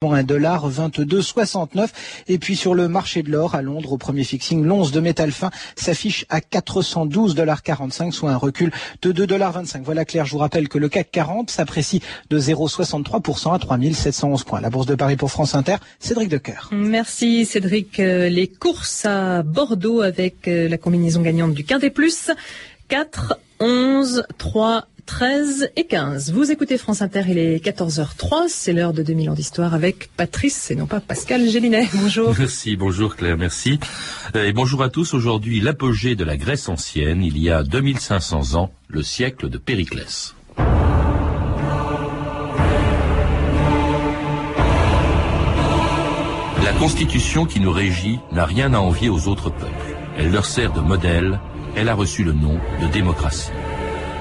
un dollar 22,69 et puis sur le marché de l'or à Londres au premier fixing l'once de métal fin s'affiche à 412 dollars 45 soit un recul de 2 dollars 25 voilà Claire je vous rappelle que le CAC 40 s'apprécie de 0,63% à 3711 points. La bourse de Paris pour France Inter Cédric Decoeur. Merci Cédric. Euh, les courses à Bordeaux avec euh, la combinaison gagnante du Quintet Plus. 4 11 3 13 et 15. Vous écoutez France Inter, il est 14h03, c'est l'heure de 2000 ans d'histoire avec Patrice et non pas Pascal Gélinet. Bonjour. Merci, bonjour Claire, merci. Euh, et bonjour à tous. Aujourd'hui, l'apogée de la Grèce ancienne, il y a 2500 ans, le siècle de Périclès. La constitution qui nous régit n'a rien à envier aux autres peuples. Elle leur sert de modèle, elle a reçu le nom de démocratie.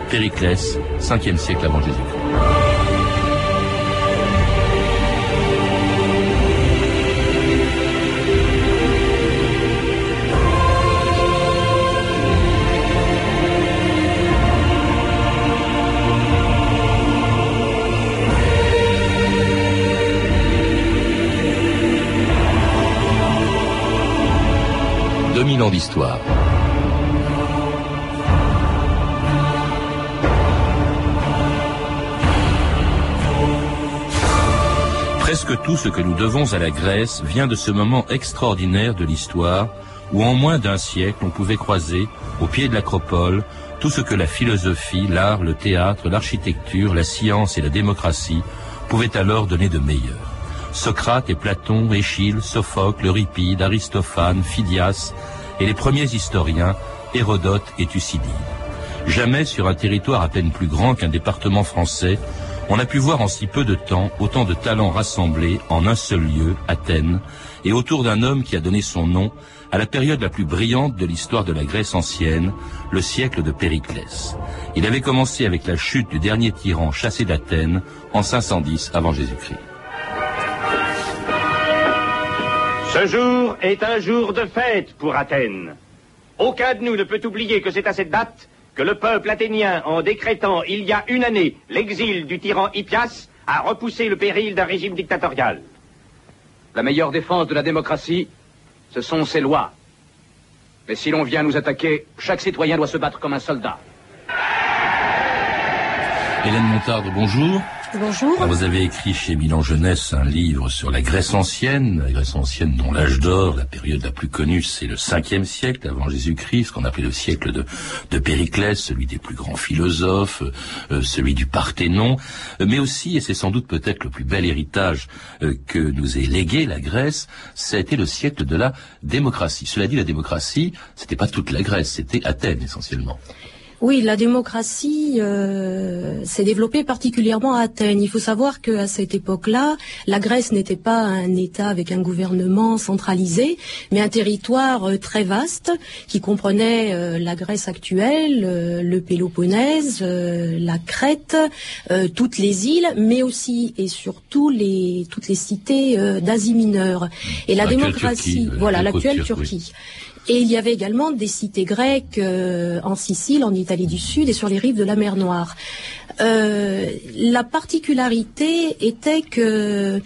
Périclès, 5e siècle avant Jésus-Christ. d'histoire. Presque tout ce que nous devons à la Grèce vient de ce moment extraordinaire de l'histoire où en moins d'un siècle on pouvait croiser, au pied de l'acropole, tout ce que la philosophie, l'art, le théâtre, l'architecture, la science et la démocratie pouvaient alors donner de meilleur. Socrate et Platon, Échille, Sophocle, Euripide, Aristophane, Phidias et les premiers historiens, Hérodote et Thucydide. Jamais sur un territoire à peine plus grand qu'un département français, on a pu voir en si peu de temps autant de talents rassemblés en un seul lieu, Athènes, et autour d'un homme qui a donné son nom à la période la plus brillante de l'histoire de la Grèce ancienne, le siècle de Périclès. Il avait commencé avec la chute du dernier tyran chassé d'Athènes en 510 avant Jésus-Christ. Ce jour est un jour de fête pour Athènes. Aucun de nous ne peut oublier que c'est à cette date que le peuple athénien, en décrétant il y a une année l'exil du tyran Hippias, a repoussé le péril d'un régime dictatorial. La meilleure défense de la démocratie, ce sont ses lois. Mais si l'on vient nous attaquer, chaque citoyen doit se battre comme un soldat. Hélène Montarde, bonjour. Bonjour. vous avez écrit chez Milan Jeunesse un livre sur la Grèce ancienne, la Grèce ancienne dont l'âge d'or, la période la plus connue, c'est le 5 siècle avant Jésus-Christ, qu'on appelait le siècle de, de Périclès, celui des plus grands philosophes, euh, celui du Parthénon, mais aussi, et c'est sans doute peut-être le plus bel héritage euh, que nous ait légué la Grèce, ça a été le siècle de la démocratie. Cela dit, la démocratie, c'était pas toute la Grèce, c'était Athènes essentiellement. Oui, la démocratie euh, s'est développée particulièrement à Athènes. Il faut savoir qu'à cette époque-là, la Grèce n'était pas un État avec un gouvernement centralisé, mais un territoire euh, très vaste qui comprenait euh, la Grèce actuelle, le Péloponnèse, la Crète, toutes les îles, mais aussi et surtout les, toutes les cités d'Asie mineure. Et la démocratie, voilà, l'actuelle Turquie. Et il y avait également des cités grecques euh, en Sicile, en Italie du Sud et sur les rives de la mer Noire. Euh, la particularité était que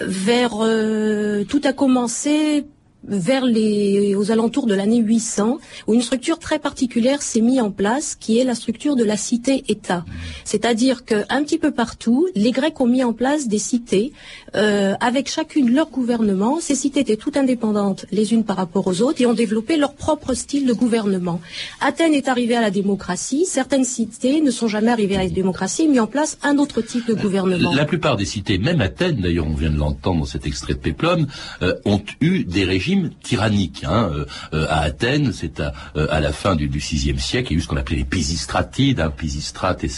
vers euh, tout a commencé vers les, aux alentours de l'année 800, où une structure très particulière s'est mise en place, qui est la structure de la cité-État. C'est-à-dire qu'un petit peu partout, les Grecs ont mis en place des cités, euh, avec chacune leur gouvernement. Ces cités étaient toutes indépendantes les unes par rapport aux autres et ont développé leur propre style de gouvernement. Athènes est arrivée à la démocratie. Certaines cités ne sont jamais arrivées à la démocratie et mis en place un autre type de gouvernement. La plupart des cités, même Athènes, d'ailleurs, on vient de l'entendre dans cet extrait de Péplum, euh, ont eu des régimes tyrannique. Hein. Euh, euh, à Athènes, c'est à, euh, la fin du, VIe siècle, il y a eu ce qu'on appelait les Pisistratides, hein, Pisistrate et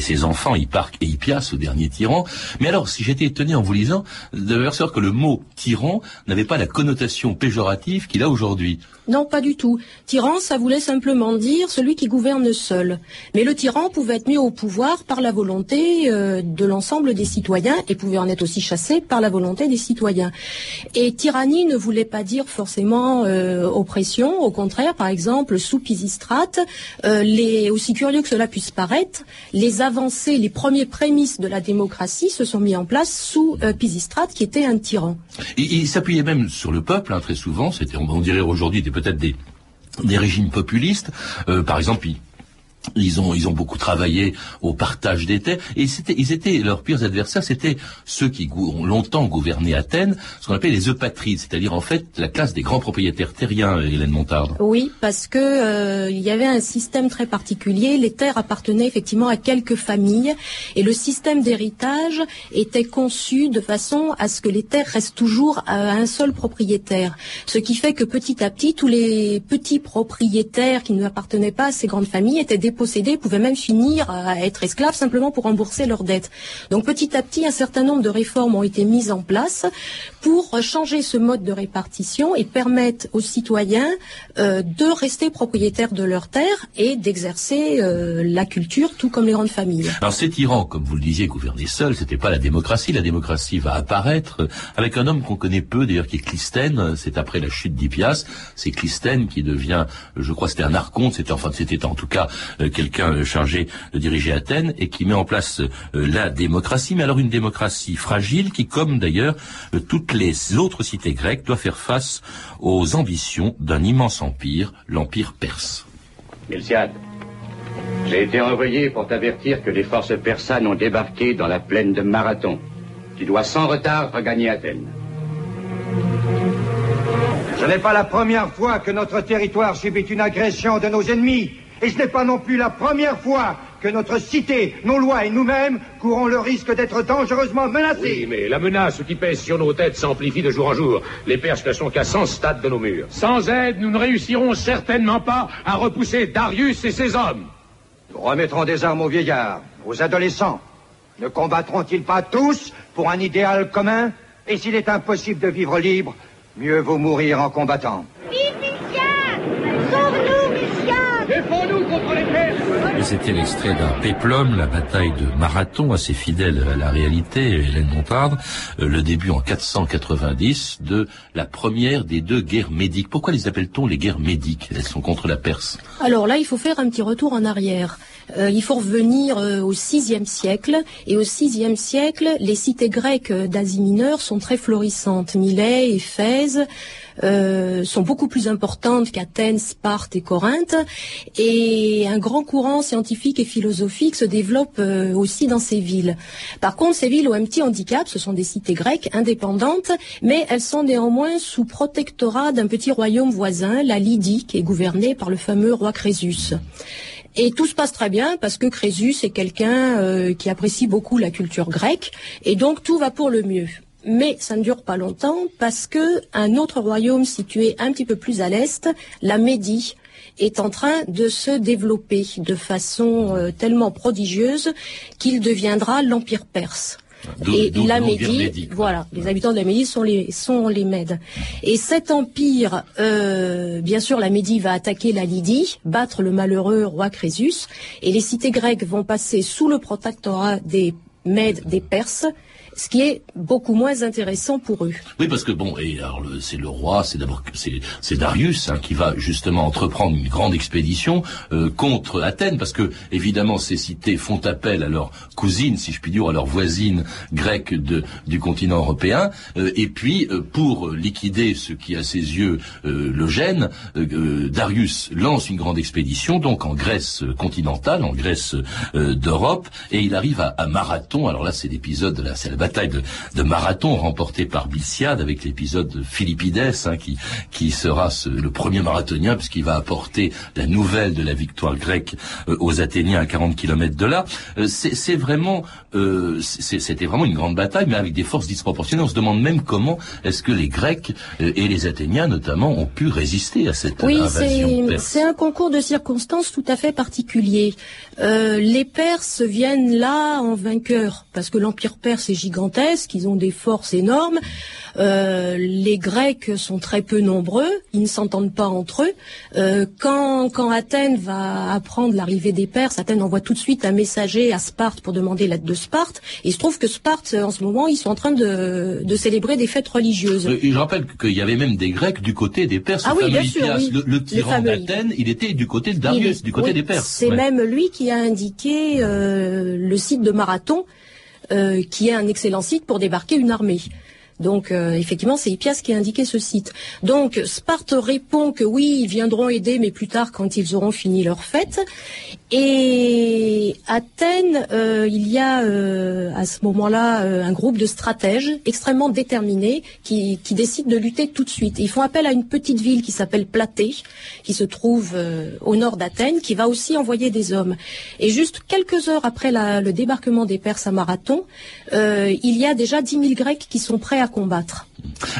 ses, enfants, Hipparque et Hippias, au dernier tyran. Mais alors, si j'étais étonné en vous lisant, de savoir que le mot tyran n'avait pas la connotation péjorative qu'il a aujourd'hui. Non, pas du tout. Tyran, ça voulait simplement dire celui qui gouverne seul. Mais le tyran pouvait être mis au pouvoir par la volonté de l'ensemble des citoyens et pouvait en être aussi chassé par la volonté des citoyens. Et tyrannie ne voulait pas dire forcément euh, oppression. Au contraire, par exemple, sous Pisistrate, euh, aussi curieux que cela puisse paraître, les avancées, les premiers prémices de la démocratie se sont mis en place sous euh, Pisistrate, qui était un tyran. Il, s'appuyait même sur le peuple, hein, très souvent. C'était, on, on dirait aujourd'hui, peut-être des, des régimes populistes. Euh, par exemple, ils ont, ils ont beaucoup travaillé au partage des terres et c'était, ils étaient leurs pires adversaires, c'était ceux qui ont longtemps gouverné Athènes, ce qu'on appelle les eupatrides, c'est-à-dire en fait la classe des grands propriétaires terriens, Hélène Montarde. Oui, parce que euh, il y avait un système très particulier. Les terres appartenaient effectivement à quelques familles, et le système d'héritage était conçu de façon à ce que les terres restent toujours à un seul propriétaire. Ce qui fait que petit à petit, tous les petits propriétaires qui ne appartenaient pas à ces grandes familles étaient dépossédés, pouvaient même finir à être esclaves simplement pour rembourser leurs dettes. Donc petit à petit, un certain nombre de réformes ont été mises en place pour changer ce mode de répartition et permettre aux citoyens euh, de rester propriétaires de leurs terres et d'exercer euh, la culture tout comme les grandes familles. Alors ces tyrans, comme vous le disiez, gouvernaient seuls, c'était pas la démocratie. La démocratie va apparaître euh, avec un homme qu'on connaît peu, d'ailleurs, qui est Clisthène. C'est après la chute d'Hippias. C'est Clisthène qui devient, je crois, c'était un archonte. C'était enfin, c'était en tout cas quelqu'un euh, chargé de diriger Athènes et qui met en place euh, la démocratie. Mais alors une démocratie fragile qui, comme d'ailleurs euh, toutes les autres cités grecques, doit faire face aux ambitions d'un immense empire, l'empire perse. Milciade, j'ai été envoyé pour t'avertir que les forces persanes ont débarqué dans la plaine de Marathon. Tu dois sans retard regagner Athènes. Ce n'est pas la première fois que notre territoire subit une agression de nos ennemis. Et ce n'est pas non plus la première fois que notre cité, nos lois et nous-mêmes courons le risque d'être dangereusement menacés. Oui, mais la menace qui pèse sur nos têtes s'amplifie de jour en jour. Les Perses ne sont qu'à 100 stades de nos murs. Sans aide, nous ne réussirons certainement pas à repousser Darius et ses hommes. Nous remettrons des armes aux vieillards, aux adolescents. Ne combattront-ils pas tous pour un idéal commun? Et s'il est impossible de vivre libre, mieux vaut mourir en combattant contre les Perses Et c'était l'extrait d'un péplum, la bataille de Marathon, assez fidèle à la réalité, Hélène Montarde, euh, le début en 490 de la première des deux guerres médiques. Pourquoi les appelle-t-on les guerres médiques? Elles sont contre la Perse. Alors là, il faut faire un petit retour en arrière. Euh, il faut revenir euh, au VIe siècle. Et au VIe siècle, les cités grecques d'Asie mineure sont très florissantes. Milet, Éphèse euh, sont beaucoup plus importantes qu'Athènes, Sparte et Corinthe. Et un grand courant scientifique et philosophique se développe euh, aussi dans ces villes. Par contre, ces villes ont un petit handicap. Ce sont des cités grecques indépendantes, mais elles sont néanmoins sous protectorat d'un petit royaume voisin, la Lydie, qui est gouvernée par le fameux roi Crésus. Et tout se passe très bien parce que Crésus est quelqu'un euh, qui apprécie beaucoup la culture grecque et donc tout va pour le mieux. Mais ça ne dure pas longtemps parce que un autre royaume situé un petit peu plus à l'est, la Médie, est en train de se développer de façon euh, tellement prodigieuse qu'il deviendra l'empire perse. Et la Médie, voilà, les habitants de la Médie sont les sont les Mèdes. Et cet empire, euh, bien sûr, la Médie va attaquer la Lydie, battre le malheureux roi Crésus, et les cités grecques vont passer sous le protectorat des Mèdes, des Perses, ce qui est beaucoup moins intéressant pour eux. Oui, parce que bon, et alors c'est le roi, c'est d'abord c'est Darius hein, qui va justement entreprendre une grande expédition euh, contre Athènes, parce que évidemment ces cités font appel à leurs cousines, si je puis dire, à leurs voisines grecques du continent européen, euh, et puis euh, pour liquider ce qui à ses yeux euh, le gêne, euh, euh, Darius lance une grande expédition donc en Grèce continentale, en Grèce d'Europe, et il arrive à Marathon. Alors là, c'est l'épisode, là, c'est la bataille de, de Marathon remportée par Bilsiade avec l'épisode de Philippides, hein, qui qui sera ce- le premier marathonien puisqu'il va apporter la nouvelle de la victoire grecque euh, aux Athéniens à 40 kilomètres de là. Euh, c'est vraiment, euh, c'était vraiment une grande bataille, mais avec des forces disproportionnées. On se demande même comment est-ce que les Grecs euh, et les Athéniens notamment ont pu résister à cette Oui, invasion c'est perse. c'est un concours de circonstances tout à fait particulier. Euh, les Perses viennent là en parce que l'empire perse est gigantesque, ils ont des forces énormes. Euh, les Grecs sont très peu nombreux, ils ne s'entendent pas entre eux. Euh, quand, quand Athènes va apprendre l'arrivée des Perses, Athènes envoie tout de suite un messager à Sparte pour demander l'aide de Sparte. Et il se trouve que Sparte, en ce moment, ils sont en train de, de célébrer des fêtes religieuses. Euh, je rappelle qu'il y avait même des Grecs du côté des Perses. Ah oui, bien sûr, le, tyran d'Athènes, il était du côté de Darius, du côté des Perses. C'est même lui qui a indiqué euh, le site de Marathon, euh, qui est un excellent site pour débarquer une armée. Donc euh, effectivement, c'est Hippias qui a indiqué ce site. Donc Sparte répond que oui, ils viendront aider, mais plus tard quand ils auront fini leur fête. Et Athènes, euh, il y a euh, à ce moment-là un groupe de stratèges extrêmement déterminés qui, décident de lutter tout de suite. ils font appel à une petite ville qui s'appelle Platée, qui se trouve au nord d'Athènes, qui va aussi envoyer des hommes. Et juste quelques heures après le débarquement des Perses à Marathon, il y a déjà 10 000 Grecs qui sont prêts à combattre.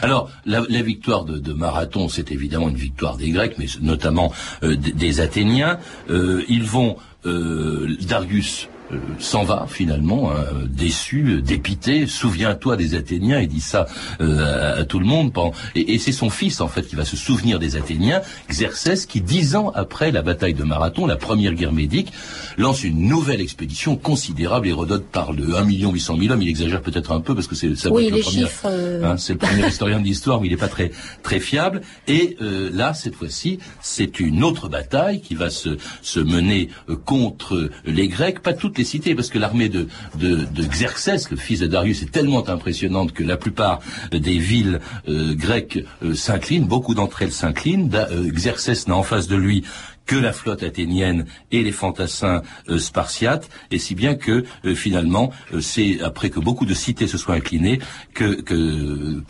Alors, la, victoire de, Marathon, c'est évidemment une victoire des Grecs, mais notamment euh, des, Athéniens. Euh, ils vont, euh, Darius euh, s'en va finalement, hein, déçu, dépité. Souviens-toi des Athéniens, il dit ça euh, à, tout le monde. Et, c'est son fils en fait qui va se souvenir des Athéniens, Xerxès, qui dix ans après la bataille de Marathon, la première guerre médique, lance une nouvelle expédition considérable. Hérodote parle de 1 800 000 hommes. Il exagère peut-être un peu parce que c'est ça oui, le premier, euh, hein, c'est le premier historien de l'histoire, mais il n'est pas très très fiable. Et là, cette fois-ci, c'est une autre bataille qui va se, se mener contre les Grecs, pas les parce que l'armée de, de, de, Xerxès, le fils de Darius, est tellement impressionnante que la plupart des villes euh, grecques euh, s'inclinent, beaucoup d'entre elles s'inclinent. Euh, Xerxès n'a en face de lui que la flotte athénienne et les fantassins spartiates, et si bien que finalement, c'est après que beaucoup de cités se soient inclinées que,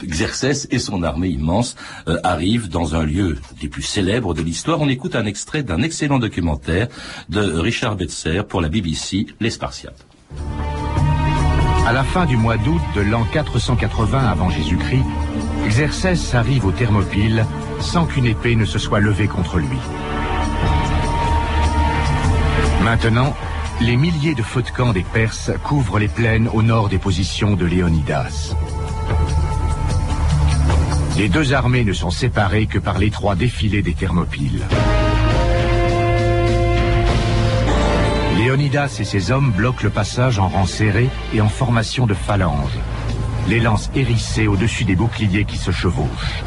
Xerxès et son armée immense arrivent dans un lieu des plus célèbres de l'histoire. On écoute un extrait d'un excellent documentaire de Richard Betzer pour la BBC, Les Spartiates. À la fin du mois d'août de l'an 480 avant Jésus-Christ, Xerxès arrive au Thermopyle sans qu'une épée ne se soit levée contre lui. Maintenant, les milliers de feux de camp des Perses couvrent les plaines au nord des positions de Léonidas. Les deux armées ne sont séparées que par l'étroit défilé des Thermopyles. Léonidas et ses hommes bloquent le passage en rang serré et en formation de phalange, les lances hérissées au-dessus des boucliers qui se chevauchent.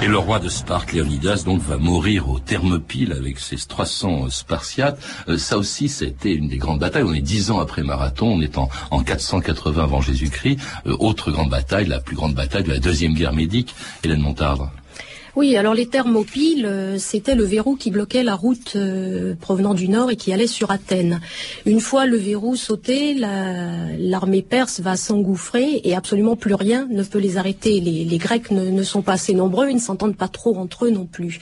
Et le roi de Sparte, Léonidas, donc, va mourir au Thermopyle avec ses 300 Spartiates. Euh, ça aussi, c'était une des grandes batailles. On est dix ans après Marathon, on est en, 480 avant Jésus-Christ. Euh, autre grande bataille, la plus grande bataille de la deuxième guerre médique, Hélène Montardre. Oui, alors les thermopyles, euh, c'était le verrou qui bloquait la route euh, provenant du nord et qui allait sur Athènes. Une fois le verrou sauté, l'armée perse va s'engouffrer et absolument plus rien ne peut les arrêter. Les, Grecs ne, ne, sont pas assez nombreux, ils ne s'entendent pas trop entre eux non plus.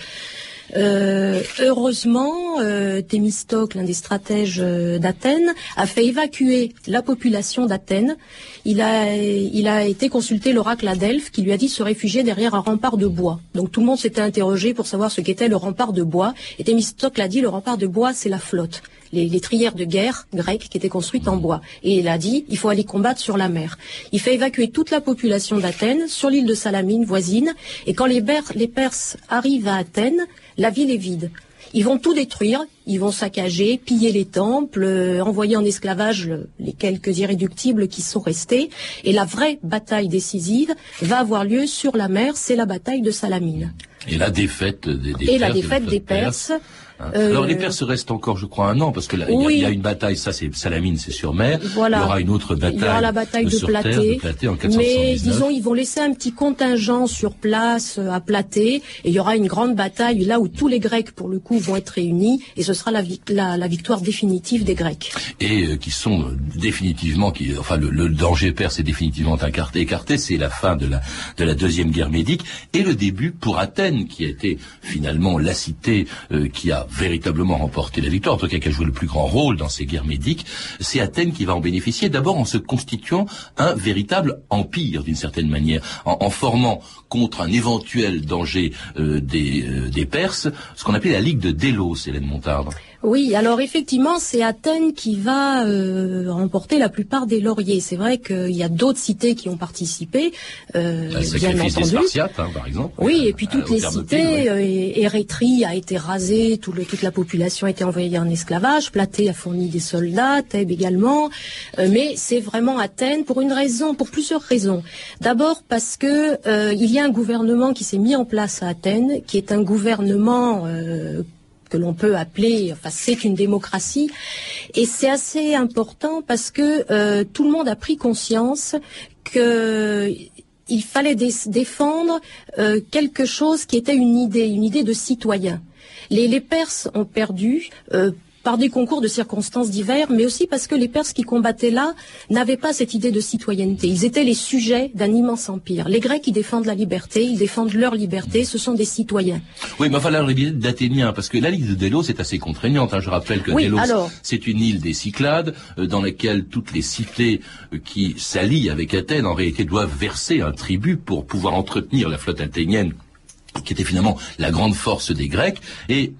Euh, heureusement, euh, Thémistocle, l'un des stratèges euh, d'Athènes, a fait évacuer la population d'Athènes. Il a, été consulté l'oracle à Delphes qui lui a dit se réfugier derrière un rempart de bois. Donc tout le monde s'était interrogé pour savoir ce qu'était le rempart de bois. Et Thémistocle a dit le rempart de bois, c'est la flotte. Les, les, trières de guerre grecques qui étaient construites en bois. Et il a dit, il faut aller combattre sur la mer. Il fait évacuer toute la population d'Athènes sur l'île de Salamine voisine. Et quand les, les Perses arrivent à Athènes, la ville est vide. Ils vont tout détruire, ils vont saccager, piller les temples, euh, envoyer en esclavage les quelques irréductibles qui sont restés. Et la vraie bataille décisive va avoir lieu sur la mer, c'est la bataille de Salamine. Et la défaite des, des Et la défaite des Perses Hein. Euh, Alors les Perses restent encore, je crois, un an parce que il y, a une bataille, ça c'est Salamine, c'est sur mer. Il y aura une autre bataille. Il y aura la bataille de, Platée. mais disons, ils vont laisser un petit contingent sur place euh, à Platée, et il y aura une grande bataille là où tous les Grecs, pour le coup, vont être réunis, et ce sera la, la, victoire définitive des Grecs. Et euh, qui sont définitivement, qui, enfin, le, danger perse est définitivement écarté. écarté c'est la fin de la de la deuxième guerre médique et le début pour Athènes, qui a été finalement la cité qui a véritablement remporté la victoire, en tout cas qui a joué le plus grand rôle dans ces guerres médiques, c'est Athènes qui va en bénéficier, d'abord en se constituant un véritable empire d'une certaine manière, en, formant contre un éventuel danger euh, des, euh, des Perses ce qu'on appelait la Ligue de Délos, Hélène Montarde. Oui, alors effectivement, c'est Athènes qui va euh, remporter la plupart des lauriers. C'est vrai qu'il y a d'autres cités qui ont participé, euh, bien entendu. Hein, par exemple. Oui, Euh, et puis euh, toutes au les cités, oui. euh, a été rasée, tout le- toute la population a été envoyée en esclavage, Platée a fourni des soldats, Thèbes également, Euh, mais c'est vraiment Athènes pour une raison, pour plusieurs raisons. D'abord parce que euh, il y a un gouvernement qui s'est mis en place à Athènes, qui est un gouvernement euh, que l'on peut appeler, enfin c'est une démocratie, et c'est assez important parce que euh, tout le monde a pris conscience que il fallait dé- défendre euh, quelque chose qui était une idée, une idée de citoyen. Les, les Perses ont perdu. euh, par des concours de circonstances divers, mais aussi parce que les Perses qui combattaient là n'avaient pas cette idée de citoyenneté. Ils étaient les sujets d'un immense empire. Les Grecs, ils défendent la liberté, ils défendent leur liberté, ce sont des citoyens. Oui, mais enfin, la réalité d'Athéniens, parce que la Ligue de Délos est assez contraignante. hein. Je rappelle que Oui, Délos, alors. c'est une île des Cyclades, euh, dans laquelle toutes les cités euh, qui s'allient avec Athènes, en réalité, doivent verser un tribut pour pouvoir entretenir la flotte athénienne, qui était finalement la grande force des Grecs. Et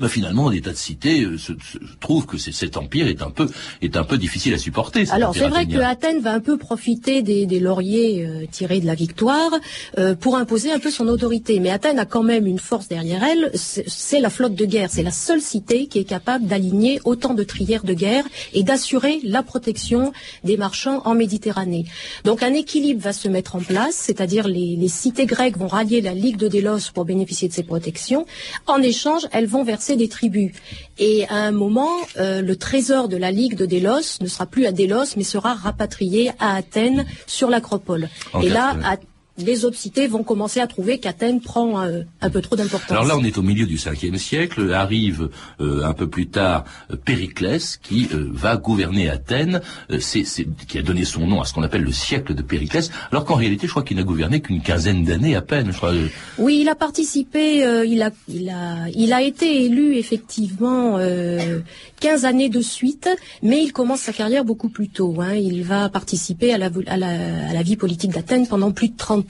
bah, finalement, tas de cités euh, se, se- trouvent que cet empire est un peu est un peu difficile à supporter. Alors c'est vrai que. Athènes va un peu profiter des, des lauriers euh, tirés de la victoire euh, pour imposer un peu son autorité. Mais Athènes a quand même une force derrière elle, c'est la flotte de guerre. C'est la seule cité qui est capable d'aligner autant de trières de guerre et d'assurer la protection des marchands en Méditerranée. Donc un équilibre va se mettre en place, c'est-à-dire les, les cités grecques vont rallier la Ligue de Délos pour bénéficier de ces protections. En échange, elles vont verser des tribus. Et à un moment, euh, le trésor de la Ligue de Délos ne sera plus à Délos, mais sera rapatrié à Athènes sur l'acropole. En Et là, quatre, à- les autres cités vont commencer à trouver qu'Athènes prend euh, un peu trop d'importance. Alors là, on est au milieu du 5e siècle. Arrive euh, un peu plus tard euh, Périclès, qui euh, va gouverner Athènes, c'est, c'est- qui a donné son nom à ce qu'on appelle le siècle de Périclès, alors qu'en réalité, je crois qu'il n'a gouverné qu'une quinzaine d'années à peine. Je crois, Oui, il a participé, il, a, il, a, il a été élu effectivement euh, 15 années de suite, mais il commence sa carrière beaucoup plus tôt. hein. Il va participer à la, vo- à la, à la vie politique d'Athènes pendant plus de 30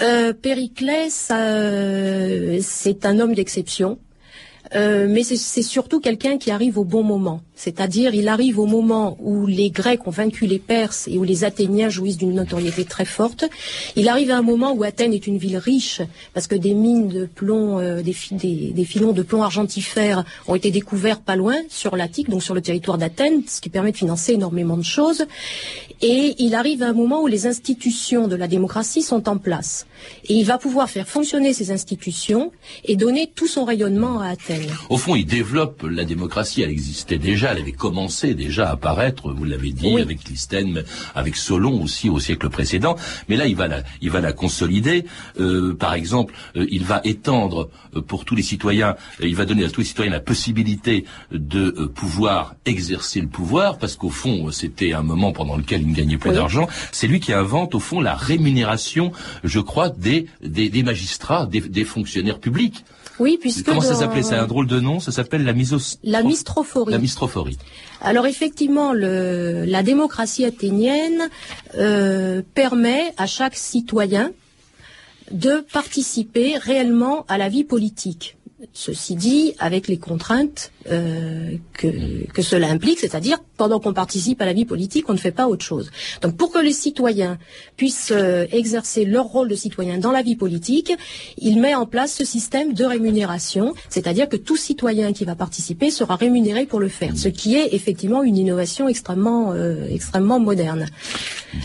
Euh, Périclès, euh, c'est un homme d'exception. Euh, mais c'est- surtout quelqu'un qui arrive au bon moment. C'est-à-dire, il arrive au moment où les Grecs ont vaincu les Perses et où les Athéniens jouissent d'une notoriété très forte. Il arrive à un moment où Athènes est une ville riche, parce que des mines de plomb, euh, des filons de plomb argentifère ont été découverts pas loin, sur l'Attique, donc sur le territoire d'Athènes, ce qui permet de financer énormément de choses. Et il arrive à un moment où les institutions de la démocratie sont en place. Et il va pouvoir faire fonctionner ces institutions et donner tout son rayonnement à Athènes. Au fond, il développe la démocratie. Elle existait déjà, elle avait commencé déjà à apparaître. Vous l'avez dit Oui. avec Clisthène, avec Solon aussi au siècle précédent. Mais là, il va la, il va la consolider. Euh, par exemple, euh, il va étendre euh, pour tous les citoyens, euh, il va donner à tous les citoyens la possibilité de euh, pouvoir exercer le pouvoir, parce qu'au fond, c'était un moment pendant lequel il ne gagnait plus Oui. d'argent. C'est lui qui invente, au fond, la rémunération, je crois, des, des, des magistrats, des, des fonctionnaires publics. Oui, puisque Comment ça s'appelait un drôle de nom. Ça s'appelle la misos. la mystrophorie. Alors effectivement, le, la démocratie athénienne euh, permet à chaque citoyen de participer réellement à la vie politique. Ceci dit, avec les contraintes euh, que, que cela implique, c'est-à-dire pendant qu'on participe à la vie politique, on ne fait pas autre chose. Donc pour que les citoyens puissent euh, exercer leur rôle de citoyen dans la vie politique, il met en place ce système de rémunération, c'est-à-dire que tout citoyen qui va participer sera rémunéré pour le faire, ce qui est effectivement une innovation extrêmement, euh, extrêmement moderne.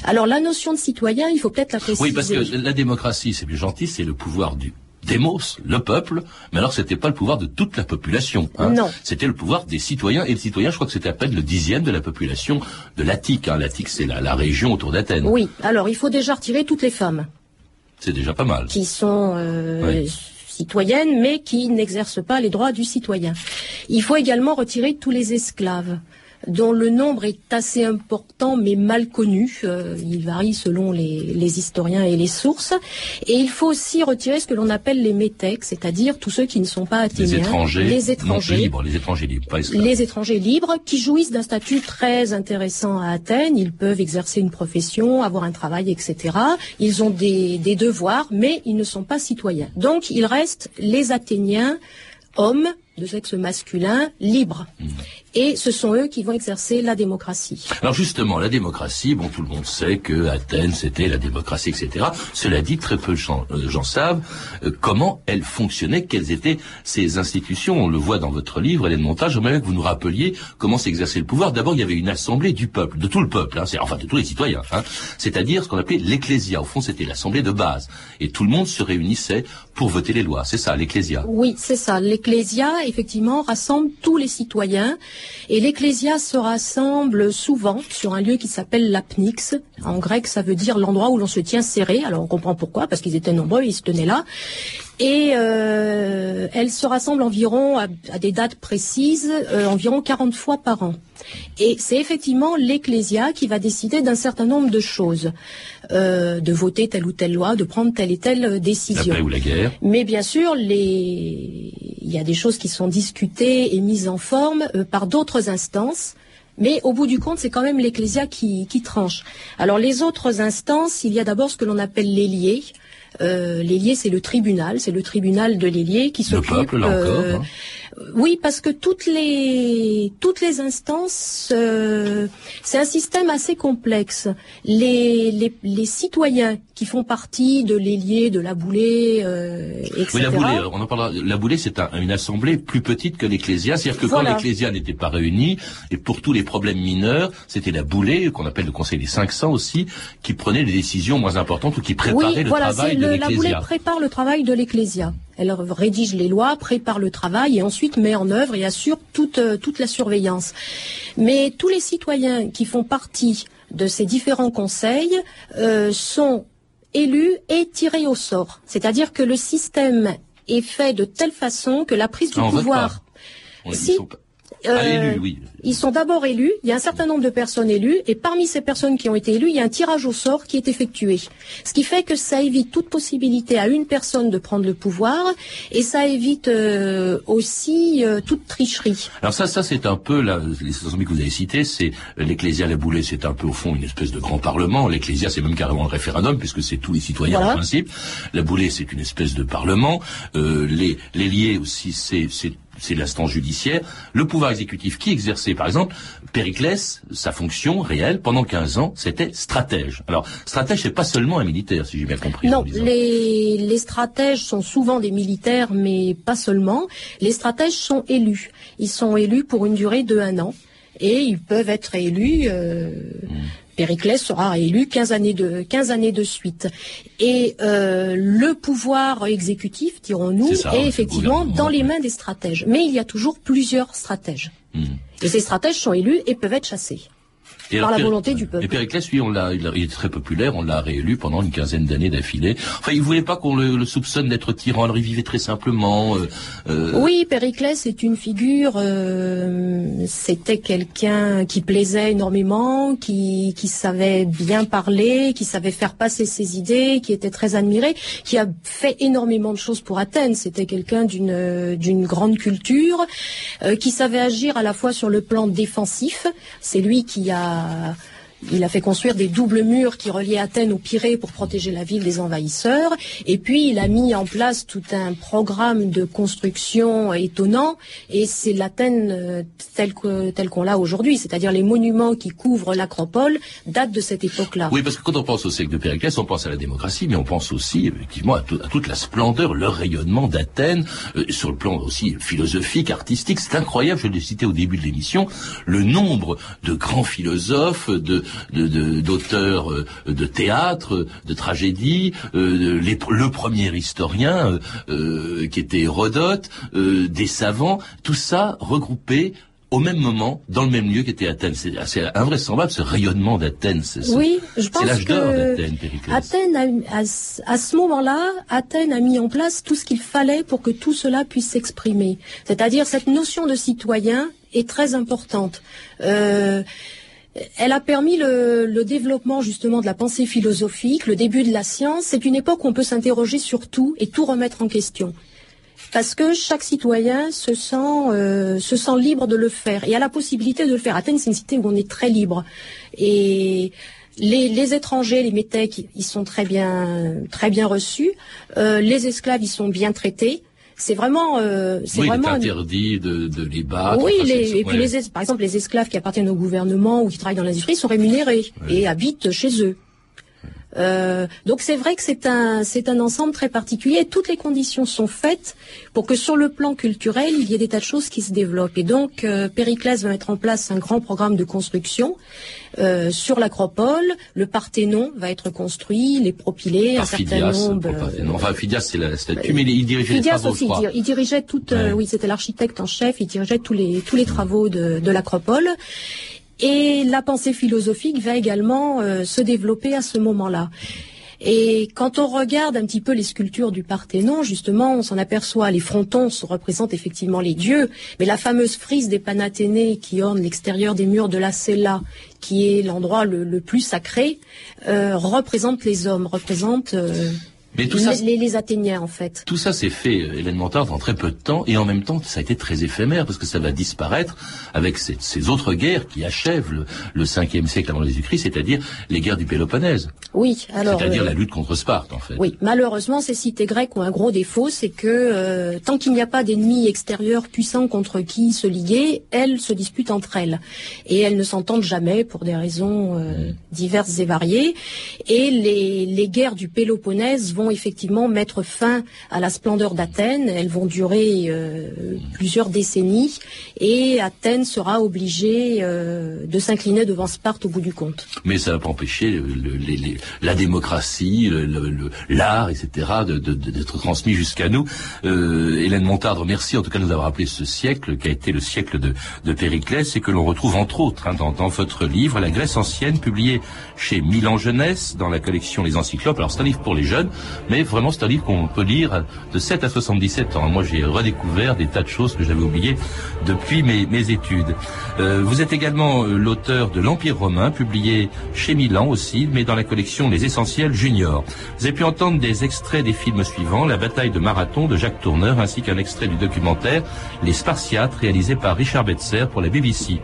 Alors la notion de citoyen, il faut peut-être la préciser. Oui, parce que la démocratie, c'est plus gentil, c'est le pouvoir du démos, le peuple, mais alors c'était pas le pouvoir de toute la population. hein. Non. C'était le pouvoir des citoyens, et les citoyens, je crois que c'était à peine le dixième de la population de l'Attique. Hein. L'Attique, c'est la, la région autour d'Athènes. Oui, alors il faut déjà retirer toutes les femmes. C'est déjà pas mal. qui sont euh, Ouais. citoyennes, mais qui n'exercent pas les droits du citoyen. Il faut également retirer tous les esclaves dont le nombre est assez important mais mal connu. Euh, il varie selon les, les historiens et les sources. Et il faut aussi retirer ce que l'on appelle les métèques, c'est-à-dire tous ceux qui ne sont pas athéniens. Les étrangers, Les étrangers. libres, les étrangers libres, pas. Les étrangers libres qui jouissent d'un statut très intéressant à Athènes. Ils peuvent exercer une profession, avoir un travail, etc. Ils ont des, des devoirs, mais ils ne sont pas citoyens. Donc, il reste les Athéniens, hommes, de sexe masculin libres. Hmm. Et ce sont eux qui vont exercer la démocratie. Alors justement, la démocratie, bon, tout le monde sait que Athènes c'était la démocratie, etc. Cela dit, très peu de gens, euh, gens savent euh, comment elle fonctionnait, quelles étaient ces institutions. On le voit dans votre livre, Hélène Montage. J'aimerais que vous nous rappeliez comment s'exerçait le pouvoir. D'abord, il y avait une assemblée du peuple, de tout le peuple, hein, enfin de tous les citoyens, hein, c'est-à-dire ce qu'on appelait l'ecclésia. Au fond, c'était l'assemblée de base, et tout le monde se réunissait pour voter les lois. C'est ça, l'ecclésia. Oui, c'est ça. L'Ecclésia, effectivement, rassemble tous les citoyens. Et l'Ecclésia se rassemble souvent sur un lieu qui s'appelle l'apnix. En grec, ça veut dire l'endroit où l'on se tient serré. Alors on comprend pourquoi, parce qu'ils étaient nombreux, ils se tenaient là. Et euh, elle se rassemble environ à, à des dates précises, euh, environ 40 fois par an. Et c'est effectivement l'Ecclésia qui va décider d'un certain nombre de choses, euh, de voter telle ou telle loi, de prendre telle et telle euh, La décision. paix ou la guerre. Mais bien sûr, les... il y a des choses qui sont discutées et mises en forme euh, par d'autres instances. Mais au bout du compte, c'est quand même l'Ecclésia qui, qui tranche. Alors les autres instances, il y a d'abord ce que l'on appelle l'ailier. Euh, l'ailier, c'est le tribunal, c'est le tribunal de l'ailier qui Le s'occupe. peuple, là encore. euh, hein. Oui, parce que toutes les toutes les instances, euh, c'est un système assez complexe. Les, les les citoyens qui font partie de l'ailier, de la boulée, euh, etc. Oui, la boulée, on en parlera. La boulée, c'est un- une assemblée plus petite que l'ecclésia. C'est-à-dire que Voilà. quand l'ecclésia n'était pas réunie, et pour tous les problèmes mineurs, c'était la boulée, qu'on appelle le Conseil des 500 aussi, qui prenait les décisions moins importantes ou qui préparait oui, le voilà, travail c'est de le- la boulée l'ecclésia. prépare le travail de l'ecclésia. Elle rédige les lois, prépare le travail et ensuite met en œuvre et assure toute euh, toute la surveillance. Mais tous les citoyens qui font partie de ces différents conseils euh, sont élus et tirés au sort. C'est-à-dire que le système est fait de telle façon que la prise du Ah, pouvoir. On- Si. Euh, Ah, élus, oui. ils sont d'abord élus, il y a un certain nombre de personnes élues, et parmi ces personnes qui ont été élues, il y a un tirage au sort qui est effectué. Ce qui fait que ça évite toute possibilité à une personne de prendre le pouvoir, et ça évite euh, aussi euh, toute tricherie. Alors ça, ça c'est un peu la, les que vous avez citées, c'est euh, l'ecclésia, la boulée, c'est un peu au fond une espèce de grand parlement. L'ecclésia, c'est même carrément le référendum puisque c'est tous les citoyens Voilà. en principe. La boulée, c'est une espèce de parlement. Euh, les, les liés aussi, c'est c'est l'instance judiciaire. Le pouvoir exécutif qui exerçait, par exemple, Périclès, sa fonction réelle pendant 15 ans, c'était stratège. Alors, stratège, c'est pas seulement un militaire, si j'ai bien compris. Non, les, les stratèges sont souvent des militaires, mais pas seulement. Les stratèges sont élus. Ils sont élus pour une durée de un an, et ils peuvent être élus. Euh, Périclès sera élu 15 années de 15 années de suite. Et euh, le pouvoir exécutif, dirons-nous, ça, est effectivement dans les mains des stratèges. Mais il y a toujours plusieurs stratèges. Hmm. Et ces stratèges sont élus et peuvent être chassés. Et par la volonté du peuple. Et Périclès, lui, on l'a, il, est très populaire, on l'a réélu pendant une quinzaine d'années d'affilée. Enfin, il voulait pas qu'on le, le soupçonne d'être tyran, alors il vivait très simplement. euh, euh, Oui, Périclès est une figure. euh, C'était quelqu'un qui plaisait énormément, qui, qui savait bien parler, qui savait faire passer ses idées, qui était très admiré, qui a fait énormément de choses pour Athènes. C'était quelqu'un d'une d'une grande culture, qui savait agir à la fois sur le plan défensif. C'est lui qui a a il a fait construire des doubles murs qui reliaient Athènes au Pirée pour protéger la ville des envahisseurs. Et puis, il a mis en place tout un programme de construction étonnant. Et c'est l'Athènes euh, telle qu'on l'a aujourd'hui. C'est-à-dire les monuments qui couvrent l'acropole datent de cette époque-là. Oui, parce que quand on pense au siècle de Périclès, on pense à la démocratie, mais on pense aussi effectivement à, à toute la splendeur, le rayonnement d'Athènes, euh, sur le plan aussi philosophique, artistique. C'est incroyable, je l'ai cité au début de l'émission, le nombre de grands philosophes, de de- de- d'auteurs euh, de, théâtre, de tragédie, euh, les- le premier historien euh, qui était Hérodote, des savants, tout ça regroupé au même moment, dans le même lieu qu'était Athènes. C'est assez invraisemblable ce rayonnement d'Athènes. Oui, je pense l'âge d'or que d'Athènes, Périclès. Athènes a- à, ce- à ce moment-là, Athènes a mis en place tout ce qu'il fallait pour que tout cela puisse s'exprimer. C'est-à-dire cette notion de citoyen est très importante. Euh, elle a permis le, développement justement de la pensée philosophique, le début de la science. C'est une époque où on peut s'interroger sur tout et tout remettre en question. Parce que chaque citoyen se sent, euh, se sent libre de le faire et a la possibilité de le faire. Athènes, c'est une cité où on est très libre. Et les, les étrangers, les métèques, ils sont très bien, très bien reçus. Euh, les esclaves, ils sont bien traités. C'est vraiment, euh, c'est oui, vraiment. Il est interdit de, de les battre. Oui, enfin, les, c'est- et puis ouais. les, es- par exemple, les esclaves qui appartiennent au gouvernement ou qui travaillent dans l'industrie sont rémunérés et habitent chez eux. Euh, donc c'est vrai que c'est un c'est un ensemble très particulier. Toutes les conditions sont faites pour que sur le plan culturel il y ait des tas de choses qui se développent. Et donc euh, Périclès va mettre en place un grand programme de construction euh, sur l'acropole. Le Parthénon va être construit, les propylées, un certain nombre. euh, Enfin, Phidias, c'est la statue, mais il, dirigeait les Phidias travaux, aussi, je crois. il dir- il dirigeait toute, euh, Ouais. oui, c'était l'architecte en chef, il dirigeait tous les tous les travaux de, de l'acropole. Et la pensée philosophique va également euh, se développer à ce moment-là. Et quand on regarde un petit peu les sculptures du Parthénon, justement, on s'en aperçoit. Les frontons se représentent effectivement les dieux, mais la fameuse frise des Panathénées qui orne l'extérieur des murs de la Cella, qui est l'endroit le, le plus sacré, euh, représente les hommes, représente euh, Mais tout les, ça, les, les Athéniens en fait. Tout ça s'est fait, euh, Hélène Montard, en très peu de temps, et en même temps, ça a été très éphémère, parce que ça va disparaître avec ces, ces autres guerres qui achèvent le, le 5e siècle avant Jésus-Christ, c'est-à-dire les guerres du Péloponnèse, Oui, alors. c'est-à-dire euh, la lutte contre Sparte, en fait. Oui, malheureusement, ces cités grecques ont un gros défaut, c'est que euh, tant qu'il n'y a pas d'ennemis extérieurs puissants contre qui se liguer, elles se disputent entre elles. Et elles ne s'entendent jamais pour des raisons euh, diverses et variées. Et les, les guerres du Péloponnèse vont effectivement mettre fin à la splendeur d'Athènes. Elles vont durer euh, plusieurs décennies. Et Athènes sera obligée euh, de s'incliner devant Sparte au bout du compte. Mais ça n'a pas empêché le- le- les- la démocratie, l'art, etc., d'être transmis jusqu'à nous. Euh, Hélène Montardre, merci en tout cas de nous avoir rappelé ce siècle qui a été le siècle de, de Périclès et que l'on retrouve entre autres hein, dans, dans votre livre, La Grèce ancienne, publié chez Milan Jeunesse dans la collection Les Encyclopes. Alors c'est un livre pour les jeunes, mais vraiment c'est un livre qu'on peut lire de 7 à 77 ans. Moi j'ai redécouvert des tas de choses que j'avais oubliées depuis mes, études. Euh, vous êtes également euh, l'auteur de l'Empire romain, publié chez Milan aussi, mais dans la collection Les Essentiels Junior. Vous avez pu entendre des extraits des films suivants, La bataille de Marathon de Jacques Tourneur, ainsi qu'un extrait du documentaire Les Spartiates, réalisé par Richard Betzer pour la BBC.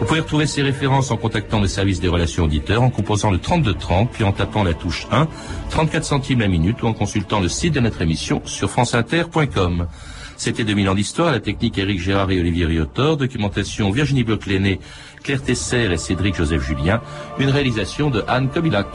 Vous pouvez retrouver ces références en contactant le service des relations auditeurs, en composant le 3230, puis en tapant la touche 1, 34 centimes la minute, ou en consultant le site de notre émission sur franceinter.com. C'était 2000 ans d'histoire, la technique Éric Gérard et Olivier Riotor, documentation Virginie Bloch-Léné, Claire Tesser et Cédric Joseph Julien, une réalisation de Anne Kobilac.